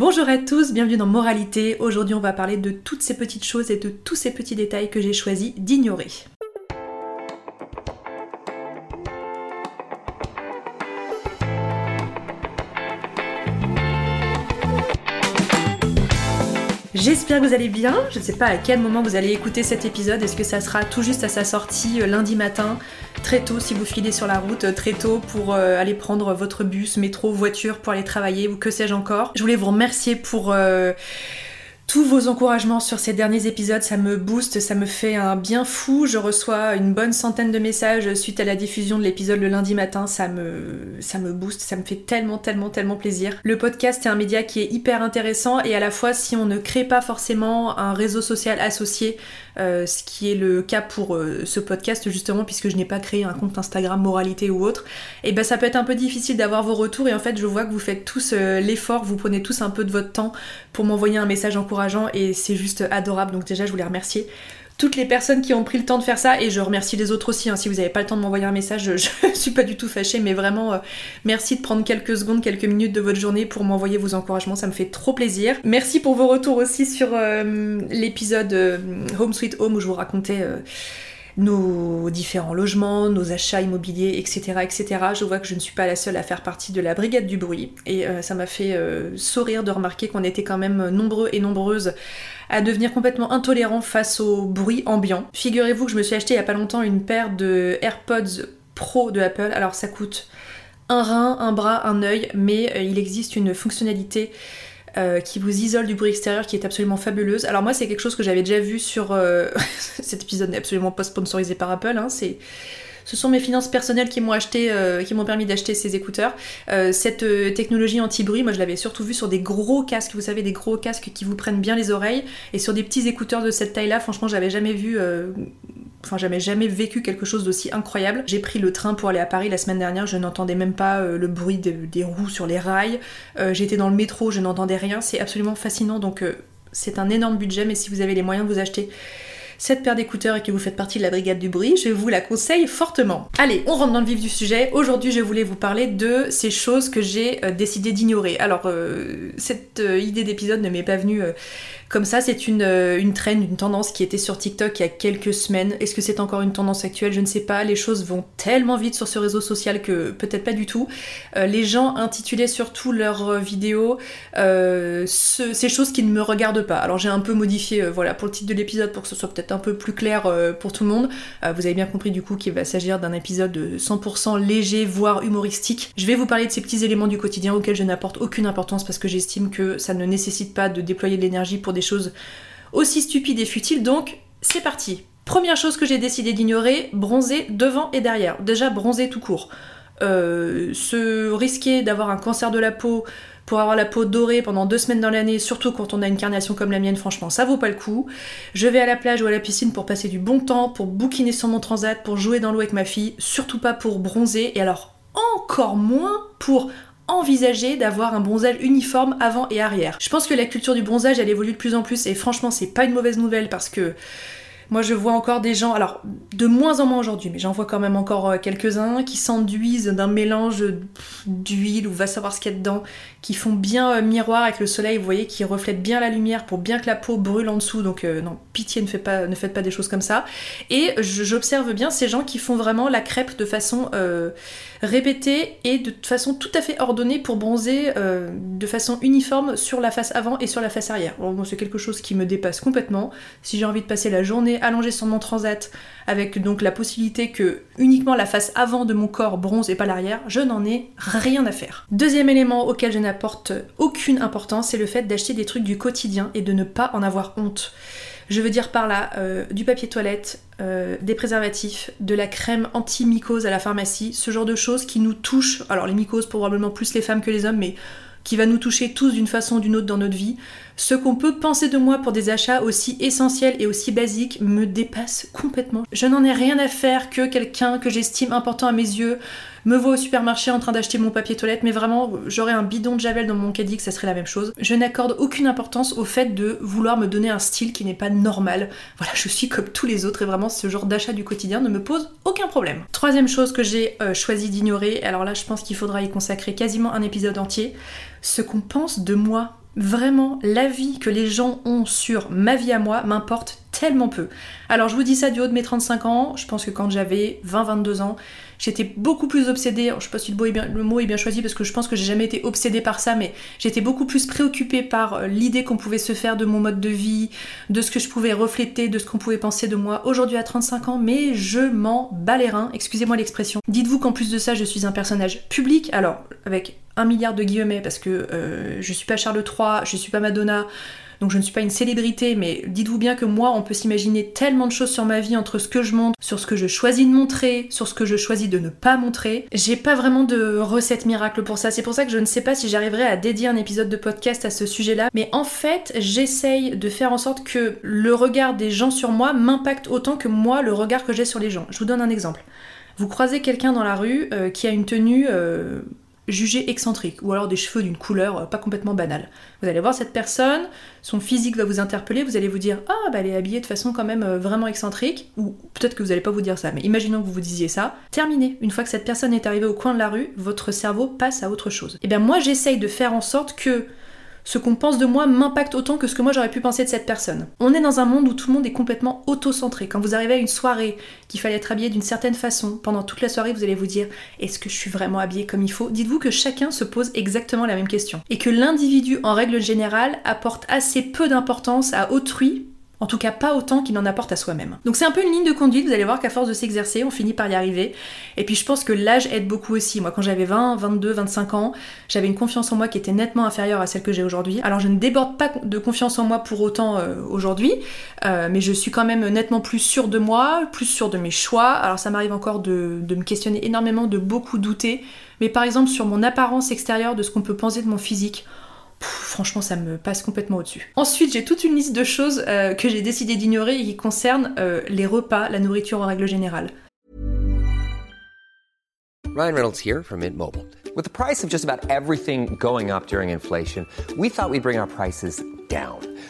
Bonjour à tous, bienvenue dans Moralité. Aujourd'hui, on va parler de toutes ces petites choses et de tous ces petits détails que j'ai choisi d'ignorer. J'espère que vous allez bien. Je ne sais pas à quel moment vous allez écouter cet épisode. Est-ce que ça sera tout juste à sa sortie euh, lundi matin, très tôt si vous filez sur la route, euh, très tôt pour euh, aller prendre votre bus, métro, voiture pour aller travailler ou que sais-je encore? Je voulais vous remercier pour tous vos encouragements sur ces derniers épisodes, ça me booste, ça me fait un bien fou. Je reçois une bonne centaine de messages suite à la diffusion de l'épisode le lundi matin, ça me, ça me booste, ça me fait tellement, tellement, tellement plaisir. Le podcast est un média qui est hyper intéressant et à la fois si on ne crée pas forcément un réseau social associé, euh, ce qui est le cas pour euh, ce podcast justement puisque je n'ai pas créé un compte Instagram moralité ou autre, et ben ça peut être un peu difficile d'avoir vos retours et en fait je vois que vous faites tous euh, l'effort, vous prenez tous un peu de votre temps pour m'envoyer un message encourageant et c'est juste adorable donc déjà je voulais remercier toutes les personnes qui ont pris le temps de faire ça et je remercie les autres aussi hein. si vous n'avez pas le temps de m'envoyer un message je, je suis pas du tout fâchée mais vraiment euh, merci de prendre quelques secondes quelques minutes de votre journée pour m'envoyer vos encouragements ça me fait trop plaisir merci pour vos retours aussi sur euh, l'épisode euh, Home Sweet Home où je vous racontais nos différents logements, nos achats immobiliers, etc., etc. Je vois que je ne suis pas la seule à faire partie de la brigade du bruit et euh, ça m'a fait euh, sourire de remarquer qu'on était quand même nombreux et nombreuses à devenir complètement intolérants face au bruit ambiant. Figurez-vous que je me suis acheté il y a pas longtemps une paire de AirPods Pro de Apple. Alors ça coûte un rein, un bras, un œil, mais euh, il existe une fonctionnalité euh, qui vous isole du bruit extérieur qui est absolument fabuleuse. Alors moi c'est quelque chose que j'avais déjà vu sur... euh, cet épisode n'est absolument pas sponsorisé par Apple, hein, c'est... Ce sont mes finances personnelles qui m'ont acheté, euh, qui m'ont permis d'acheter ces écouteurs. Cette technologie anti-bruit, moi je l'avais surtout vu sur des gros casques, vous savez, des gros casques qui vous prennent bien les oreilles, et sur des petits écouteurs de cette taille-là, franchement, j'avais jamais vu, enfin, j'avais jamais vécu quelque chose d'aussi incroyable. J'ai pris le train pour aller à Paris la semaine dernière, je n'entendais même pas euh, le bruit de- des roues sur les rails. Euh, J'étais dans le métro, je n'entendais rien. C'est absolument fascinant, donc euh, c'est un énorme budget, mais si vous avez les moyens de vous acheter cette paire d'écouteurs et que vous faites partie de la brigade du bruit, je vous la conseille fortement. Allez, on rentre dans le vif du sujet. Aujourd'hui, je voulais vous parler de ces choses que j'ai décidé d'ignorer. Alors, cette idée d'épisode ne m'est pas venue comme ça. C'est une, euh, une trend, une tendance qui était sur TikTok il y a quelques semaines. Est-ce que c'est encore une tendance actuelle? Je ne sais pas. Les choses vont tellement vite sur ce réseau social que peut-être pas du tout. Euh, les gens intitulaient surtout leurs euh, vidéos ce- ces choses qui ne me regardent pas. Alors j'ai un peu modifié voilà, pour le titre de l'épisode pour que ce soit peut-être un peu plus clair pour tout le monde. Vous avez bien compris du coup qu'il va s'agir d'un épisode de 100% léger, voire humoristique. Je vais vous parler de ces petits éléments du quotidien auxquels je n'apporte aucune importance parce que j'estime que ça ne nécessite pas de déployer de l'énergie pour des choses aussi stupides et futiles. Donc c'est parti. Première chose que j'ai décidé d'ignorer, bronzer devant et derrière. Déjà bronzer tout court. Euh, se risquer d'avoir un cancer de la peau pour avoir la peau dorée pendant deux semaines dans l'année, surtout quand on a une carnation comme la mienne, franchement, ça vaut pas le coup. Je vais à la plage ou à la piscine pour passer du bon temps, pour bouquiner sur mon transat, pour jouer dans l'eau avec ma fille, surtout pas pour bronzer, et alors encore moins pour envisager d'avoir un bronzage uniforme avant et arrière. Je pense que la culture du bronzage elle évolue de plus en plus et franchement c'est pas une mauvaise nouvelle parce que moi, je vois encore des gens, alors de moins en moins aujourd'hui, mais j'en vois quand même encore euh, quelques-uns qui s'enduisent d'un mélange d'huile ou va savoir ce qu'il y a dedans, qui font bien euh, miroir avec le soleil, vous voyez, qui reflètent bien la lumière pour bien que la peau brûle en dessous. Donc euh, non, pitié, ne, faites pas, ne faites pas des choses comme ça. Et j'observe bien ces gens qui font vraiment la crêpe de façon répétée et de façon tout à fait ordonnée pour bronzer de façon uniforme sur la face avant et sur la face arrière. Bon, c'est quelque chose qui me dépasse complètement. Si j'ai envie de passer la journée allongé sur mon transat avec donc la possibilité que uniquement la face avant de mon corps bronze et pas l'arrière, je n'en ai rien à faire. Deuxième élément auquel je n'apporte aucune importance, c'est le fait d'acheter des trucs du quotidien et de ne pas en avoir honte. Je veux dire par là euh, du papier toilette, euh, des préservatifs, de la crème anti-mycose à la pharmacie, ce genre de choses qui nous touchent. Alors les mycoses probablement plus les femmes que les hommes, mais qui va nous toucher tous d'une façon ou d'une autre dans notre vie. Ce qu'on peut penser de moi pour des achats aussi essentiels et aussi basiques me dépasse complètement. Je n'en ai rien à faire que quelqu'un que j'estime important à mes yeux me voit au supermarché en train d'acheter mon papier toilette, mais vraiment, j'aurais un bidon de Javel dans mon caddie que ça serait la même chose. Je n'accorde aucune importance au fait de vouloir me donner un style qui n'est pas normal. Voilà, je suis comme tous les autres et vraiment ce genre d'achat du quotidien ne me pose aucun problème. Troisième chose que j'ai euh, choisi d'ignorer, alors là je pense qu'il faudra y consacrer quasiment un épisode entier, ce qu'on pense de moi Vraiment, l'avis que les gens ont sur ma vie à moi m'importe tellement peu. Alors je vous dis ça du haut de mes 35 ans, je pense que quand j'avais 20-22 ans, j'étais beaucoup plus obsédée, je sais pas si le mot, est bien, choisi parce que je pense que j'ai jamais été obsédée par ça, mais j'étais beaucoup plus préoccupée par euh, l'idée qu'on pouvait se faire de mon mode de vie, de ce que je pouvais refléter, de ce qu'on pouvait penser de moi. Aujourd'hui à 35 ans, mais je m'en bats les reins, excusez-moi l'expression. Dites-vous qu'en plus de ça, je suis un personnage public, alors avec un milliard de guillemets parce que euh, je suis pas Charles III, je suis pas Madonna, donc je ne suis pas une célébrité, mais dites-vous bien que moi, on peut s'imaginer tellement de choses sur ma vie entre ce que je montre, sur ce que je choisis de montrer, sur ce que je choisis de ne pas montrer. J'ai pas vraiment de recette miracle pour ça. C'est pour ça que je ne sais pas si j'arriverai à dédier un épisode de podcast à ce sujet-là. Mais en fait, j'essaye de faire en sorte que le regard des gens sur moi m'impacte autant que moi le regard que j'ai sur les gens. Je vous donne un exemple. Vous croisez quelqu'un dans la rue euh, qui a une tenue euh, jugé excentrique, ou alors des cheveux d'une couleur euh, pas complètement banale. Vous allez voir cette personne, son physique va vous interpeller, vous allez vous dire Ah, bah elle est habillée de façon quand même euh, vraiment excentrique, ou peut-être que vous n'allez pas vous dire ça, mais imaginons que vous vous disiez ça. Terminé, une fois que cette personne est arrivée au coin de la rue, votre cerveau passe à autre chose. Et eh bien moi j'essaye de faire en sorte que ce qu'on pense de moi m'impacte autant que ce que moi j'aurais pu penser de cette personne. On est dans un monde où tout le monde est complètement auto-centré. Quand vous arrivez à une soirée, qu'il fallait être habillé d'une certaine façon, pendant toute la soirée vous allez vous dire est-ce que je suis vraiment habillée comme il faut? Dites-vous que chacun se pose exactement la même question. Et que l'individu en règle générale apporte assez peu d'importance à autrui en tout cas, pas autant qu'il en apporte à soi-même. Donc c'est un peu une ligne de conduite, vous allez voir qu'à force de s'exercer, on finit par y arriver. Et puis je pense que l'âge aide beaucoup aussi. Moi, quand j'avais 20, 22, 25 ans, j'avais une confiance en moi qui était nettement inférieure à celle que j'ai aujourd'hui. Alors je ne déborde pas de confiance en moi pour autant euh, aujourd'hui, euh, mais je suis quand même nettement plus sûre de moi, plus sûre de mes choix. Alors ça m'arrive encore de, de me questionner énormément, de beaucoup douter. Mais par exemple sur mon apparence extérieure, de ce qu'on peut penser de mon physique, franchement, ça me passe complètement au-dessus. Ensuite, j'ai toute une liste de choses euh, que j'ai décidé d'ignorer et qui concernent euh, les repas, la nourriture en règle générale. Ryan Reynolds here from Mint Mobile. With the price of just about everything going up during inflation, we thought we'd bring our prices down.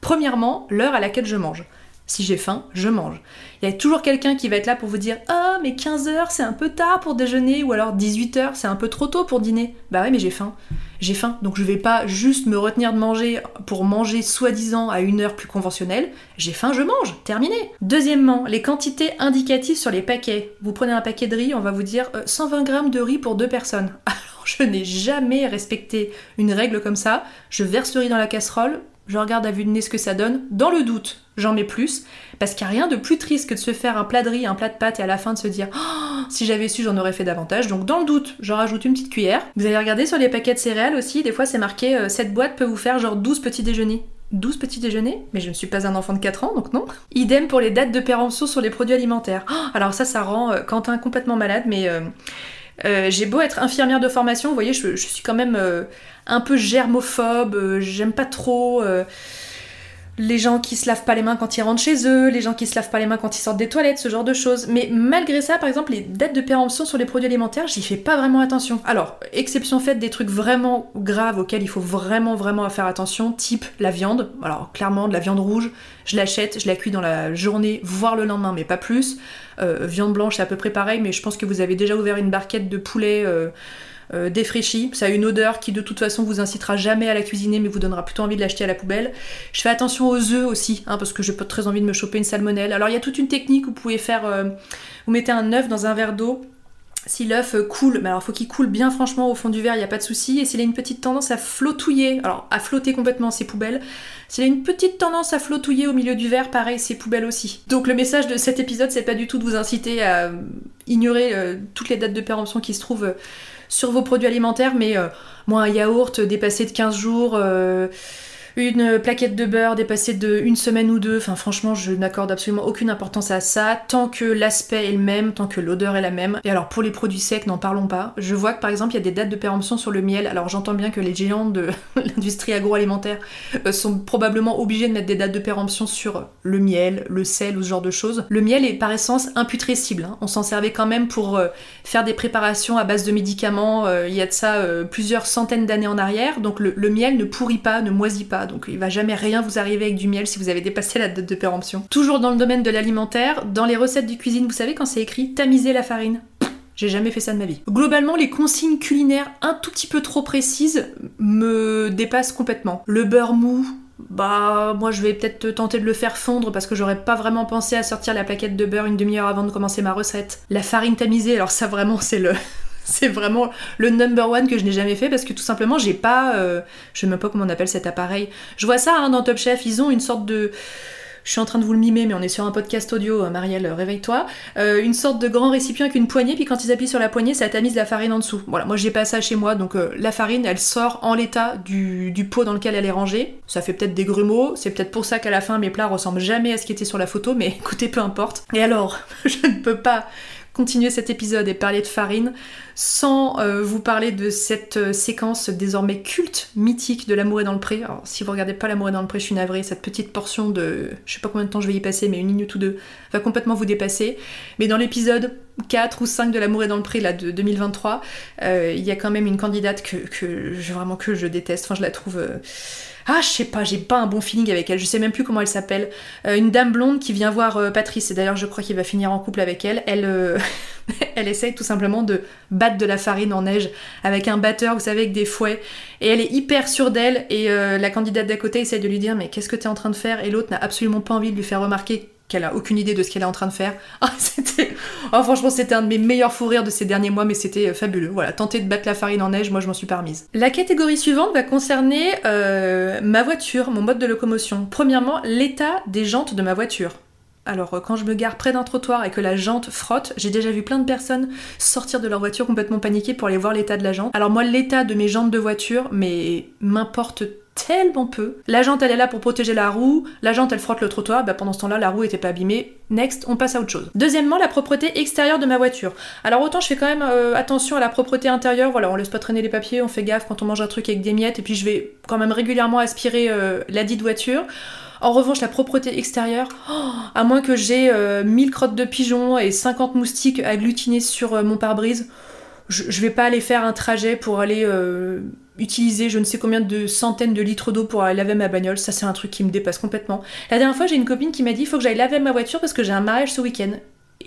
Premièrement, l'heure à laquelle je mange. Si j'ai faim, je mange. Il y a toujours quelqu'un qui va être là pour vous dire "Ah, mais 15h, c'est un peu tard pour déjeuner" ou alors 18h, c'est un peu trop tôt pour dîner. Bah ouais, mais j'ai faim. j'ai faim, donc je vais pas juste me retenir de manger pour manger soi-disant à une heure plus conventionnelle. J'ai faim, je mange, terminé. Deuxièmement, les quantités indicatives sur les paquets. Vous prenez un paquet de riz, on va vous dire 120 grammes de riz pour deux personnes. Alors je n'ai jamais respecté une règle comme ça. Je verse le riz dans la casserole, je regarde à vue de nez ce que ça donne. Dans le doute, j'en mets plus. Parce qu'il n'y a rien de plus triste que de se faire un plat de riz, un plat de pâtes et à la fin de se dire oh, si j'avais su, j'en aurais fait davantage. Donc dans le doute, j'en rajoute une petite cuillère. Vous allez regarder sur les paquets de céréales aussi, des fois c'est marqué euh, cette boîte peut vous faire genre 12 petits déjeuners. 12 petits déjeuners, mais je ne suis pas un enfant de 4 ans, donc non. Idem pour les dates de péremption sur les produits alimentaires. Oh, alors ça, ça rend euh, Quentin complètement malade, mais euh, j'ai beau être infirmière de formation, vous voyez, je, suis quand même un peu germophobe, euh, j'aime pas trop euh, les gens qui se lavent pas les mains quand ils rentrent chez eux, les gens qui se lavent pas les mains quand ils sortent des toilettes, ce genre de choses. Mais malgré ça, par exemple, les dates de péremption sur les produits alimentaires, j'y fais pas vraiment attention. Alors, exception faite des trucs vraiment graves auxquels il faut vraiment vraiment faire attention, type la viande. Alors, clairement, de la viande rouge, je l'achète, je la cuis dans la journée, voire le lendemain, mais pas plus. Euh, viande blanche, c'est à peu près pareil, mais je pense que vous avez déjà ouvert une barquette de poulet. Euh, défraîchi. Ça a une odeur qui de toute façon vous incitera jamais à la cuisiner mais vous donnera plutôt envie de l'acheter à la poubelle. Je fais attention aux œufs aussi, hein, parce que j'ai pas très envie de me choper une salmonelle. Alors il y a toute une technique où vous pouvez faire, euh, vous mettez un œuf dans un verre d'eau, si l'œuf euh, coule, mais alors faut qu'il coule bien franchement au fond du verre, il n'y a pas de souci. Et s'il a une petite tendance à flottouiller, alors à flotter complètement, c'est poubelle. S'il a une petite tendance à flottouiller au milieu du verre, pareil, c'est poubelle aussi. Donc le message de cet épisode, c'est pas du tout de vous inciter à ignorer toutes les dates de péremption qui se trouvent sur vos produits alimentaires, mais euh, moi, un yaourt dépassé de 15 jours, euh, une plaquette de beurre dépassée de une semaine ou deux. Enfin, franchement, je n'accorde absolument aucune importance à ça, tant que l'aspect est le même, tant que l'odeur est la même. Et alors, pour les produits secs, n'en parlons pas. Je vois que par exemple, il y a des dates de péremption sur le miel. Alors, j'entends bien que les géants de l'industrie agroalimentaire euh, sont probablement obligés de mettre des dates de péremption sur le miel, le sel ou ce genre de choses. Le miel est par essence imputrescible. Hein. On s'en servait quand même pour euh, faire des préparations à base de médicaments. Euh, il y a de ça plusieurs centaines d'années en arrière. Donc, le, le miel ne pourrit pas, ne moisit pas donc il va jamais rien vous arriver avec du miel si vous avez dépassé la date de péremption. Toujours dans le domaine de l'alimentaire, dans les recettes de cuisine, vous savez quand c'est écrit tamiser la farine j'ai jamais fait ça de ma vie. Globalement, les consignes culinaires un tout petit peu trop précises me dépassent complètement. Le beurre mou, bah moi je vais peut-être tenter de le faire fondre parce que j'aurais pas vraiment pensé à sortir la plaquette de beurre une demi-heure avant de commencer ma recette. La farine tamisée, alors ça vraiment c'est le c'est vraiment le number one que je n'ai jamais fait parce que tout simplement j'ai pas, euh, je sais même pas comment on appelle cet appareil. Je vois ça hein, dans Top Chef, ils ont une sorte de, je suis en train de vous le mimer, mais on est sur un podcast audio, euh, Marielle, euh, réveille-toi. une sorte de grand récipient avec une poignée, puis quand ils appuient sur la poignée, ça tamise la farine en dessous. Voilà, moi j'ai pas ça chez moi, donc la farine, elle sort en l'état du, du, pot dans lequel elle est rangée. Ça fait peut-être des grumeaux, c'est peut-être pour ça qu'à la fin mes plats ressemblent jamais à ce qui était sur la photo, mais écoutez, peu importe. Et alors, je ne peux pas continuer cet épisode et parler de farine sans euh, vous parler de cette euh, séquence désormais culte, mythique de L'amour est dans le pré. Alors si vous regardez pas L'amour est dans le pré, je suis navrée, cette petite portion de je sais pas combien de temps je vais y passer, mais une minute ou deux va complètement vous dépasser. Mais dans l'épisode 4 ou 5 de L'amour est dans le pré là de 2023, euh, il y a quand même une candidate que, je, vraiment que je déteste, enfin je la trouve ah, je sais pas, j'ai pas un bon feeling avec elle, je sais même plus comment elle s'appelle. Euh, une dame blonde qui vient voir euh, Patrice, et d'ailleurs je crois qu'il va finir en couple avec elle. Elle, euh, elle essaye tout simplement de battre de la farine en neige avec un batteur, vous savez, avec des fouets. Et elle est hyper sûre d'elle, et la candidate d'à côté essaye de lui dire Mais qu'est-ce que t'es en train de faire? Et l'autre n'a absolument pas envie de lui faire remarquer qu'elle a aucune idée de ce qu'elle est en train de faire. Ah. Oh, franchement, c'était un de mes meilleurs fous rires de ces derniers mois, mais c'était euh, fabuleux. Voilà, tenter de battre la farine en neige, moi je m'en suis permise. La catégorie suivante va concerner euh, ma voiture, mon mode de locomotion. Premièrement, l'état des jantes de ma voiture. Alors euh, quand je me gare près d'un trottoir et que la jante frotte, j'ai déjà vu plein de personnes sortir de leur voiture complètement paniquées pour aller voir l'état de la jante. Alors moi l'état de mes jantes de voiture, mais m'importe tellement peu. La jante elle est là pour protéger la roue, la jante elle frotte le trottoir, bah pendant ce temps-là la roue était pas abîmée. Next, on passe à autre chose. Deuxièmement, la propreté extérieure de ma voiture. Alors autant je fais quand même euh, attention à la propreté intérieure, voilà, on laisse pas traîner les papiers, on fait gaffe quand on mange un truc avec des miettes, et puis je vais quand même régulièrement aspirer euh, la dite voiture. En revanche, la propreté extérieure, oh, à moins que j'ai 1000 euh, crottes de pigeons et 50 moustiques agglutinés sur mon pare-brise, je, je, vais pas aller faire un trajet pour aller utiliser je ne sais combien de centaines de litres d'eau pour laver ma bagnole. Ça, c'est un truc qui me dépasse complètement. La dernière fois, j'ai une copine qui m'a dit il faut que j'aille laver ma voiture parce que j'ai un mariage ce week-end.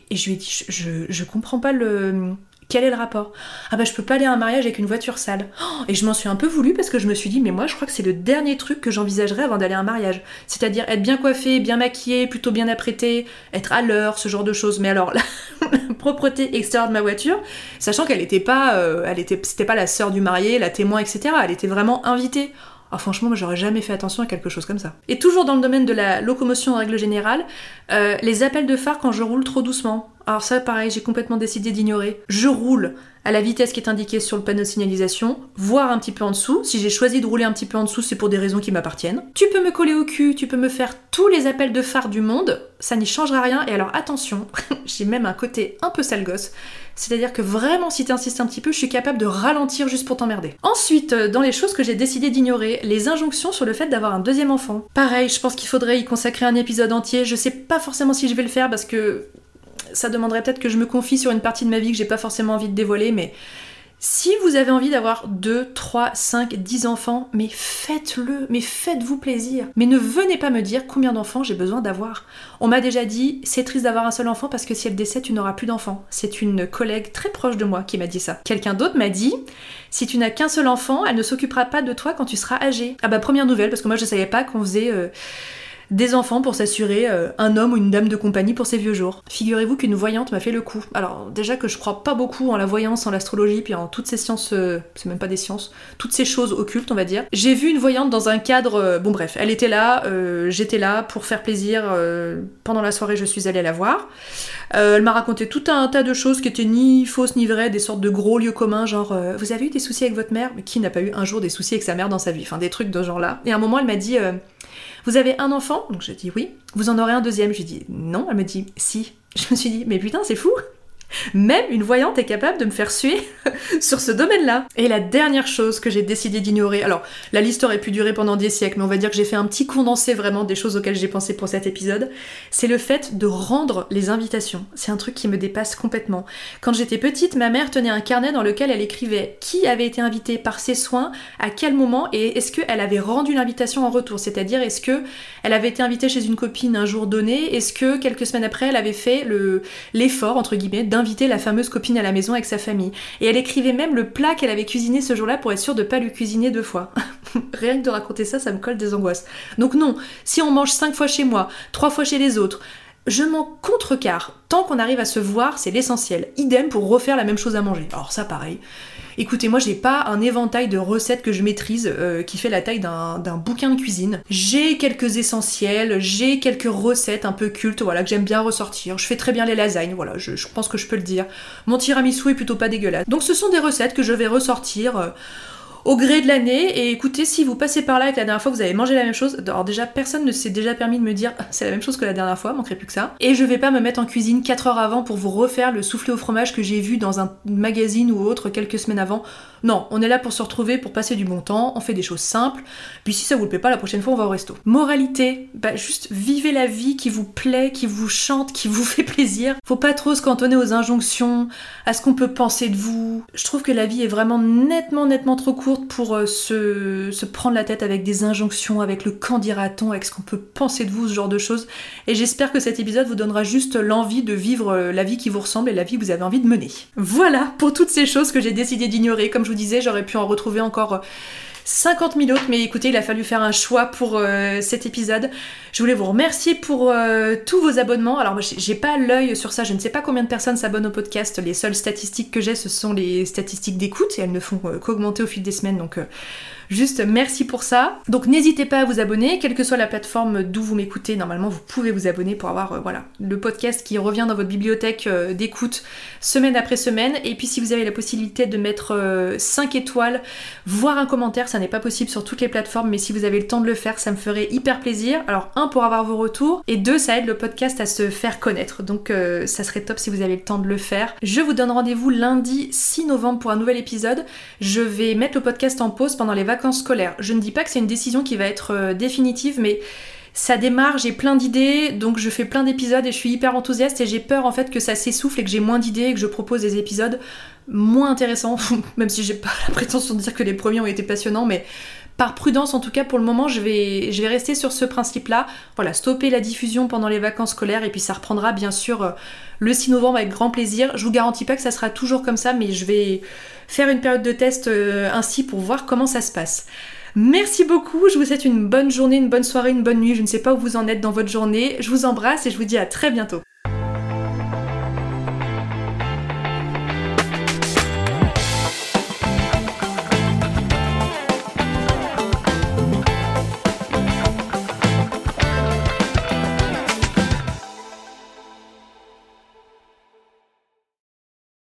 Et je lui ai dit je, je, comprends pas le. Quel est le rapport Ah bah je peux pas aller à un mariage avec une voiture sale. Oh, et je m'en suis un peu voulu parce que je me suis dit mais moi je crois que c'est le dernier truc que j'envisagerais avant d'aller à un mariage. C'est-à-dire être bien coiffé, bien maquillé, plutôt bien apprêté, être à l'heure, ce genre de choses. Mais alors la, propreté extérieure de ma voiture, sachant qu'elle était pas, euh, elle était, pas la sœur du marié, la témoin, etc. Elle était vraiment invitée. Ah, franchement, moi j'aurais jamais fait attention à quelque chose comme ça. Et toujours dans le domaine de la locomotion en règle générale, euh, les appels de phare quand je roule trop doucement. Alors ça, pareil, j'ai complètement décidé d'ignorer. Je roule à la vitesse qui est indiquée sur le panneau de signalisation, voire un petit peu en dessous. Si j'ai choisi de rouler un petit peu en dessous, c'est pour des raisons qui m'appartiennent. Tu peux me coller au cul, tu peux me faire tous les appels de phare du monde, ça n'y changera rien. Et alors attention, j'ai même un côté un peu sale gosse. C'est-à-dire que vraiment, si t'insistes un petit peu, je suis capable de ralentir juste pour t'emmerder. Ensuite, euh, dans les choses que j'ai décidé d'ignorer, les injonctions sur le fait d'avoir un deuxième enfant. Pareil, je pense qu'il faudrait y consacrer un épisode entier. Je sais pas forcément si je vais le faire parce que ça demanderait peut-être que je me confie sur une partie de ma vie que j'ai pas forcément envie de dévoiler, mais si vous avez envie d'avoir 2, 3, 5, 10 enfants, mais faites-le, mais faites-vous plaisir. Mais ne venez pas me dire combien d'enfants j'ai besoin d'avoir. On m'a déjà dit, c'est triste d'avoir un seul enfant parce que si elle décède, tu n'auras plus d'enfants. C'est une collègue très proche de moi qui m'a dit ça. Quelqu'un d'autre m'a dit, si tu n'as qu'un seul enfant, elle ne s'occupera pas de toi quand tu seras âgé. Ah bah première nouvelle, parce que moi je savais pas qu'on faisait... Euh, des enfants pour s'assurer euh, un homme ou une dame de compagnie pour ses vieux jours. Figurez-vous qu'une voyante m'a fait le coup. Alors déjà que je crois pas beaucoup en la voyance, en l'astrologie, puis en toutes ces sciences, euh, c'est même pas des sciences, toutes ces choses occultes on va dire. J'ai vu une voyante dans un cadre, euh, bon bref, elle était là, j'étais là pour faire plaisir. pendant la soirée je suis allée la voir. elle m'a raconté tout un tas de choses qui étaient ni fausses ni vraies, des sortes de gros lieux communs, genre vous avez eu des soucis avec votre mère? Mais qui n'a pas eu un jour des soucis avec sa mère dans sa vie? Enfin des trucs de genre là. Et à un moment elle m'a dit vous avez un enfant? Donc j'ai dit oui. Vous en aurez un deuxième? J'ai dit non. Elle me dit si. Je me suis dit mais putain c'est fou même une voyante est capable de me faire suer sur ce domaine-là. Et la dernière chose que j'ai décidé d'ignorer, alors la liste aurait pu durer pendant des siècles, mais on va dire que j'ai fait un petit condensé vraiment des choses auxquelles j'ai pensé pour cet épisode, c'est le fait de rendre les invitations. C'est un truc qui me dépasse complètement. Quand j'étais petite, ma mère tenait un carnet dans lequel elle écrivait qui avait été invité par ses soins, à quel moment, et est-ce qu'elle avait rendu l'invitation en retour, c'est-à-dire est-ce que elle avait été invitée chez une copine un jour donné, est-ce que quelques semaines après elle avait fait l'effort entre guillemets inviter la fameuse copine à la maison avec sa famille. Et elle écrivait même le plat qu'elle avait cuisiné ce jour-là pour être sûre de pas lui cuisiner deux fois. Rien que de raconter ça, ça me colle des angoisses. Donc non, si on mange cinq fois chez moi, trois fois chez les autres, je m'en contrecarre. Tant qu'on arrive à se voir, c'est l'essentiel. Idem pour refaire la même chose à manger. Alors ça, pareil. Écoutez, moi j'ai pas un éventail de recettes que je maîtrise euh, qui fait la taille d'un bouquin de cuisine. J'ai quelques essentiels, j'ai quelques recettes un peu cultes, voilà, que j'aime bien ressortir. Je fais très bien les lasagnes, voilà, je, pense que je peux le dire. Mon tiramisu est plutôt pas dégueulasse. Donc ce sont des recettes que je vais ressortir. Euh, au gré de l'année. Et écoutez, si vous passez par là et que la dernière fois vous avez mangé la même chose, alors déjà personne ne s'est déjà permis de me dire c'est la même chose que la dernière fois, manquerait plus que ça. Et je vais pas me mettre en cuisine 4 heures avant pour vous refaire le soufflé au fromage que j'ai vu dans un magazine ou autre quelques semaines avant. Non, on est là pour se retrouver, pour passer du bon temps, on fait des choses simples. Puis si ça vous le plaît pas, la prochaine fois on va au resto. Moralité, bah juste vivez la vie qui vous plaît, qui vous chante, qui vous fait plaisir. Faut pas trop se cantonner aux injonctions, à ce qu'on peut penser de vous. Je trouve que la vie est vraiment nettement, nettement trop courte pour euh, se, prendre la tête avec des injonctions, avec le quand dira-t-on, avec ce qu'on peut penser de vous, ce genre de choses. Et j'espère que cet épisode vous donnera juste l'envie de vivre euh, la vie qui vous ressemble et la vie que vous avez envie de mener. Voilà pour toutes ces choses que j'ai décidé d'ignorer. Comme je vous disais, j'aurais pu en retrouver encore 50 000 autres, mais écoutez, il a fallu faire un choix pour euh, cet épisode. Je voulais vous remercier pour euh, tous vos abonnements. Alors, j'ai pas l'œil sur ça, je ne sais pas combien de personnes s'abonnent au podcast. Les seules statistiques que j'ai, ce sont les statistiques d'écoute et elles ne font euh, qu'augmenter au fil des semaines, donc Juste merci pour ça. Donc n'hésitez pas à vous abonner, quelle que soit la plateforme d'où vous m'écoutez. Normalement, vous pouvez vous abonner pour avoir euh, voilà le podcast qui revient dans votre bibliothèque euh, d'écoute semaine après semaine. Et puis si vous avez la possibilité de mettre 5 euh, étoiles, voire un commentaire, ça n'est pas possible sur toutes les plateformes, mais si vous avez le temps de le faire, ça me ferait hyper plaisir. Alors un pour avoir vos retours et deux ça aide le podcast à se faire connaître. Donc ça serait top si vous avez le temps de le faire. Je vous donne rendez-vous lundi 6 novembre pour un nouvel épisode. Je vais mettre le podcast en pause pendant les vacances scolaire. Je ne dis pas que c'est une décision qui va être euh, définitive, mais ça démarre, j'ai plein d'idées, donc je fais plein d'épisodes et je suis hyper enthousiaste et j'ai peur en fait que ça s'essouffle et que j'ai moins d'idées et que je propose des épisodes moins intéressants, même si j'ai pas la prétention de dire que les premiers ont été passionnants, mais par prudence, en tout cas pour le moment, je vais, rester sur ce principe-là. Voilà, stopper la diffusion pendant les vacances scolaires et puis ça reprendra bien sûr euh, le 6 novembre avec grand plaisir. Je vous garantis pas que ça sera toujours comme ça, mais je vais faire une période de test euh, ainsi pour voir comment ça se passe. Merci beaucoup, je vous souhaite une bonne journée, une bonne soirée, une bonne nuit, je ne sais pas où vous en êtes dans votre journée. Je vous embrasse et je vous dis à très bientôt.